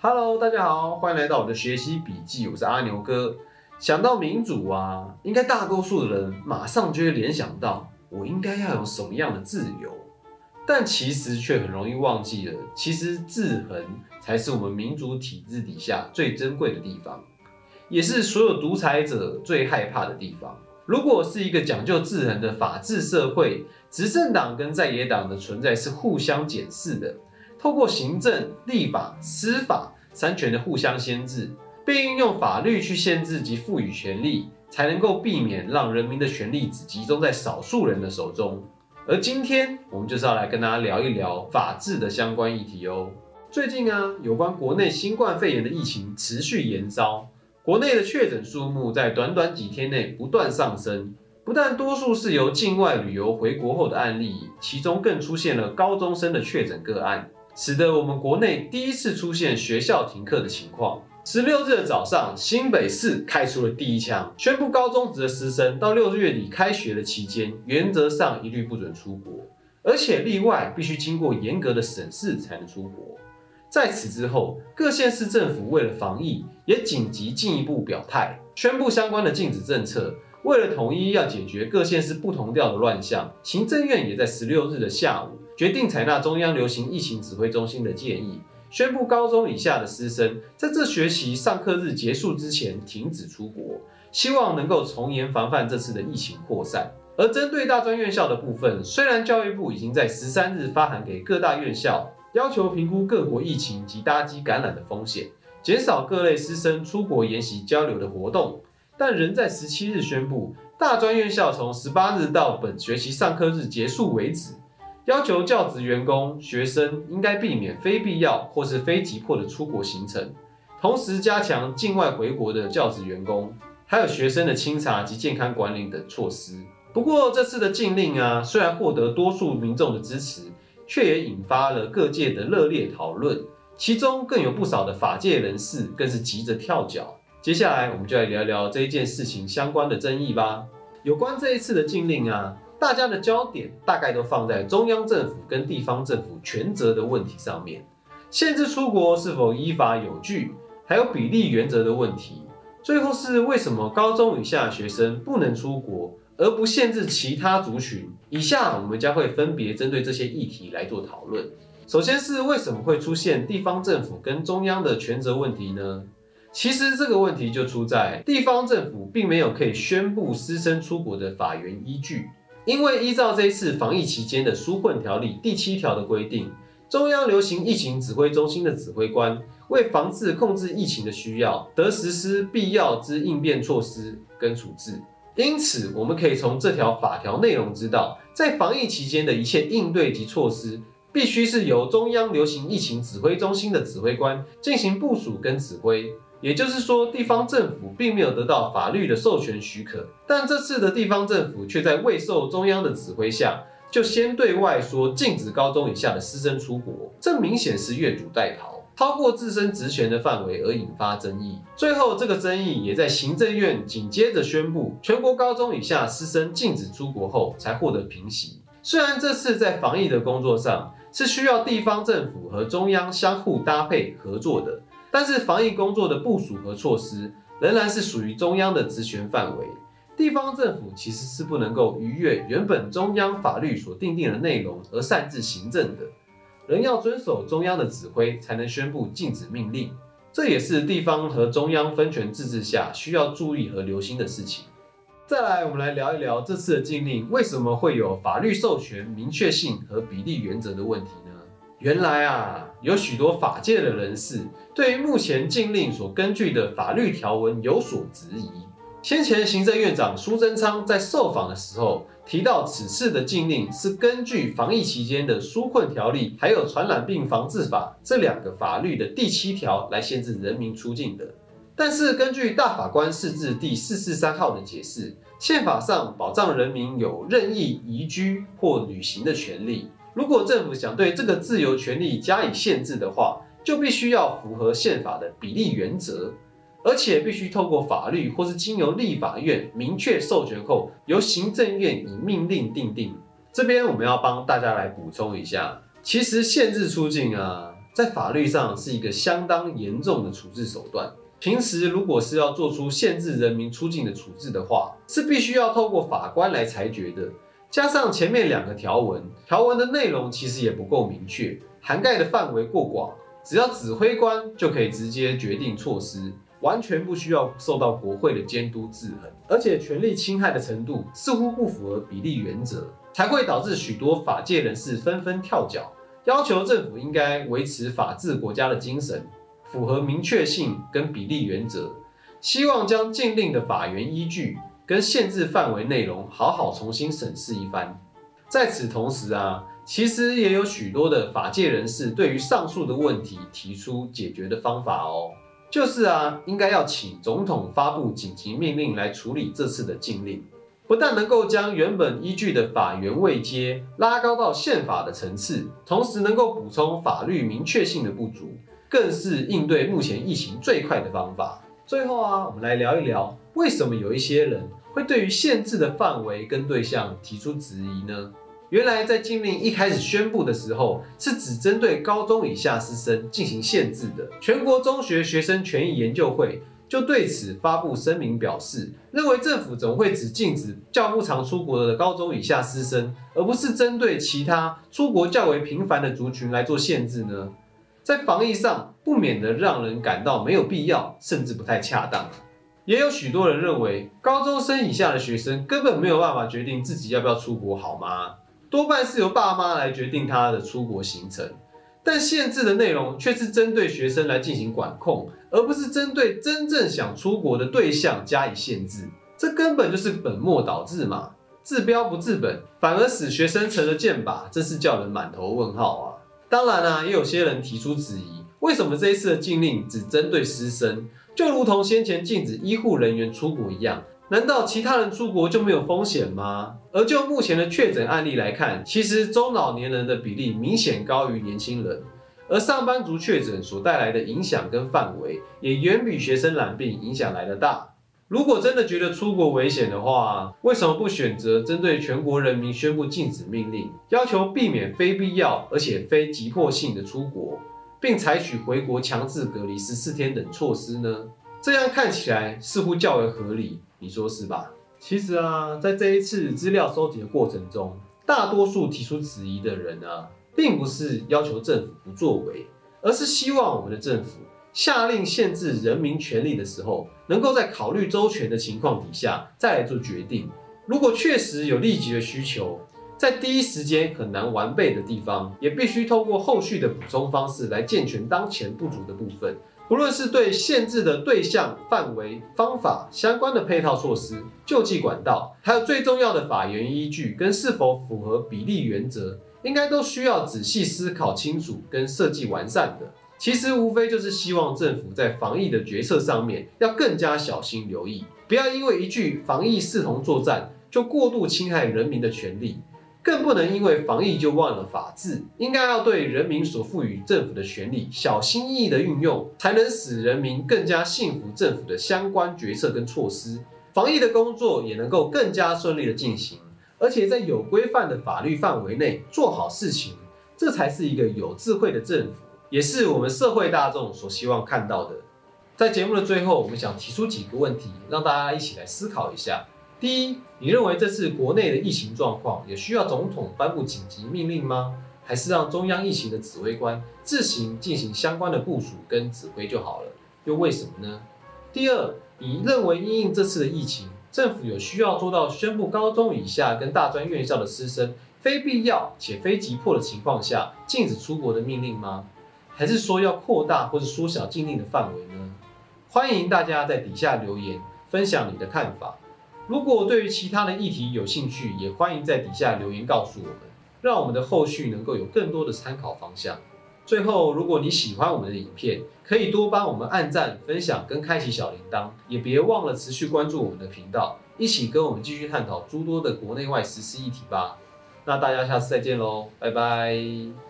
Hello，大家好，欢迎来到我的学习笔记，我是阿牛哥。想到民主啊，应该大多数的人马上就会联想到，我应该要有什么样的自由？但其实却很容易忘记了，其实制衡才是我们民主体制底下最珍贵的地方，也是所有独裁者最害怕的地方。如果是一个讲究制衡的法治社会，执政党跟在野党的存在是互相检视的。透过行政、立法、司法三权的互相牵制，并运用法律去限制及赋予权力，才能够避免让人民的权力只集中在少数人的手中。而今天我们就是要来跟大家聊一聊法治的相关议题哦。最近啊，有关国内新冠肺炎的疫情持续延烧，国内的确诊数目在短短几天内不断上升，不但多数是由境外旅游回国后的案例，其中更出现了高中生的确诊个案。使得我们国内第一次出现学校停课的情况。十六日的早上，新北市开出了第一枪，宣布高中职的师生到六月底开学的期间，原则上一律不准出国，而且例外必须经过严格的审视才能出国。在此之后，各县市政府为了防疫，也紧急进一步表态，宣布相关的禁止政策。为了统一要解决各县市不同调的乱象，行政院也在十六日的下午决定采纳中央流行疫情指挥中心的建议，宣布高中以下的师生在这学期上课日结束之前停止出国，希望能够从严防范这次的疫情扩散。而针对大专院校的部分，虽然教育部已经在十三日发函给各大院校，要求评估各国疫情及搭机感染的风险，减少各类师生出国研习交流的活动。但仍在十七日宣布，大专院校从十八日到本学期上课日结束为止，要求教职员工、学生应该避免非必要或是非急迫的出国行程，同时加强境外回国的教职员工还有学生的清查及健康管理等措施。不过这次的禁令啊，虽然获得多数民众的支持，却也引发了各界的热烈讨论，其中更有不少的法界人士更是急着跳脚。接下来，我们就来聊聊这一件事情相关的争议吧。有关这一次的禁令啊，大家的焦点大概都放在中央政府跟地方政府权责的问题上面，限制出国是否依法有据，还有比例原则的问题。最后是为什么高中以下学生不能出国，而不限制其他族群？以下我们将会分别针对这些议题来做讨论。首先是为什么会出现地方政府跟中央的权责问题呢？其实这个问题就出在地方政府并没有可以宣布师生出国的法源依据，因为依照这一次防疫期间的纾困条例第七条的规定，中央流行疫情指挥中心的指挥官为防治控制疫情的需要，得实施必要之应变措施跟处置。因此，我们可以从这条法条内容知道，在防疫期间的一切应对及措施，必须是由中央流行疫情指挥中心的指挥官进行部署跟指挥。也就是说，地方政府并没有得到法律的授权许可，但这次的地方政府却在未受中央的指挥下，就先对外说禁止高中以下的师生出国，这明显是越俎代庖，超过自身职权的范围而引发争议。最后，这个争议也在行政院紧接着宣布全国高中以下师生禁止出国后，才获得平息。虽然这次在防疫的工作上是需要地方政府和中央相互搭配合作的。但是防疫工作的部署和措施仍然是属于中央的职权范围，地方政府其实是不能够逾越原本中央法律所定定的内容而擅自行政的，仍要遵守中央的指挥才能宣布禁止命令，这也是地方和中央分权自治下需要注意和留心的事情。再来，我们来聊一聊这次的禁令为什么会有法律授权明确性和比例原则的问题？原来啊，有许多法界的人士对于目前禁令所根据的法律条文有所质疑。先前行政院长苏贞昌在受访的时候提到，此次的禁令是根据防疫期间的纾困条例，还有传染病防治法这两个法律的第七条来限制人民出境的。但是根据大法官释字第四四三号的解释，宪法上保障人民有任意移居或旅行的权利。如果政府想对这个自由权利加以限制的话，就必须要符合宪法的比例原则，而且必须透过法律或是经由立法院明确授权后，由行政院以命令定定。这边我们要帮大家来补充一下，其实限制出境啊，在法律上是一个相当严重的处置手段。平时如果是要做出限制人民出境的处置的话，是必须要透过法官来裁决的。加上前面两个条文，条文的内容其实也不够明确，涵盖的范围过广，只要指挥官就可以直接决定措施，完全不需要受到国会的监督制衡。而且权力侵害的程度似乎不符合比例原则，才会导致许多法界人士纷纷跳脚。要求政府应该维持法治国家的精神，符合明确性跟比例原则，希望将禁令的法源依据跟限制范围内容好好重新审视一番。在此同时啊，其实也有许多的法界人士对于上述的问题提出解决的方法哦，就是啊，应该要请总统发布紧急命令来处理这次的禁令。不但能够将原本依据的法源位阶拉高到宪法的层次，同时能够补充法律明确性的不足，更是应对目前疫情最快的方法。最后啊，我们来聊一聊，为什么有一些人会对于限制的范围跟对象提出质疑呢？原来在禁令一开始宣布的时候，是只针对高中以下师生进行限制的。全国中学学生权益研究会。就对此发布声明表示，认为政府怎么会只禁止较不常出国的高中以下师生，而不是针对其他出国较为频繁的族群来做限制呢？在防疫上不免的让人感到没有必要，甚至不太恰当。也有许多人认为，高中生以下的学生根本没有办法决定自己要不要出国，好吗？多半是由爸妈来决定他的出国行程。但限制的内容却是针对学生来进行管控，而不是针对真正想出国的对象加以限制，这根本就是本末倒置嘛！治标不治本，反而使学生成了箭靶，真是叫人满头问号啊！当然啦，也有些人提出质疑，为什么这一次的禁令只针对师生，就如同先前禁止医护人员出国一样？难道其他人出国就没有风险吗？而就目前的确诊案例来看，其实中老年人的比例明显高于年轻人，而上班族确诊所带来的影响跟范围也远比学生染病影响来的大。如果真的觉得出国危险的话，为什么不选择针对全国人民宣布禁止命令，要求避免非必要而且非急迫性的出国，并采取回国强制隔离十四天等措施呢？这样看起来似乎较为合理。你说是吧？其实啊，在这一次资料收集的过程中，大多数提出质疑的人啊，并不是要求政府不作为，而是希望我们的政府下令限制人民权利的时候，能够在考虑周全的情况底下再来做决定。如果确实有立即的需求，在第一时间很难完备的地方，也必须透过后续的补充方式来健全当前不足的部分。不论是对限制的对象、范围、方法相关的配套措施、救济管道，还有最重要的法源依据跟是否符合比例原则，应该都需要仔细思考清楚跟设计完善的。其实无非就是希望政府在防疫的决策上面要更加小心留意，不要因为一句防疫视同作战，就过度侵害人民的权利。更不能因为防疫就忘了法治，应该要对人民所赋予政府的权利小心翼翼的运用，才能使人民更加信服政府的相关决策跟措施，防疫的工作也能够更加顺利的进行，而且在有规范的法律范围内做好事情，这才是一个有智慧的政府，也是我们社会大众所希望看到的。在节目的最后，我们想提出几个问题，让大家一起来思考一下。第一，你认为这次国内的疫情状况也需要总统颁布紧急命令吗？还是让中央疫情的指挥官自行进行相关的部署跟指挥就好了？又为什么呢？第二，你认为因应这次的疫情，政府有需要做到宣布高中以下跟大专院校的师生非必要且非急迫的情况下禁止出国的命令吗？还是说要扩大或者缩小禁令的范围呢？欢迎大家在底下留言分享你的看法。如果对于其他的议题有兴趣，也欢迎在底下留言告诉我们，让我们的后续能够有更多的参考方向。最后，如果你喜欢我们的影片，可以多帮我们按赞、分享跟开启小铃铛，也别忘了持续关注我们的频道，一起跟我们继续探讨诸多的国内外实施议题吧。那大家下次再见喽，拜拜。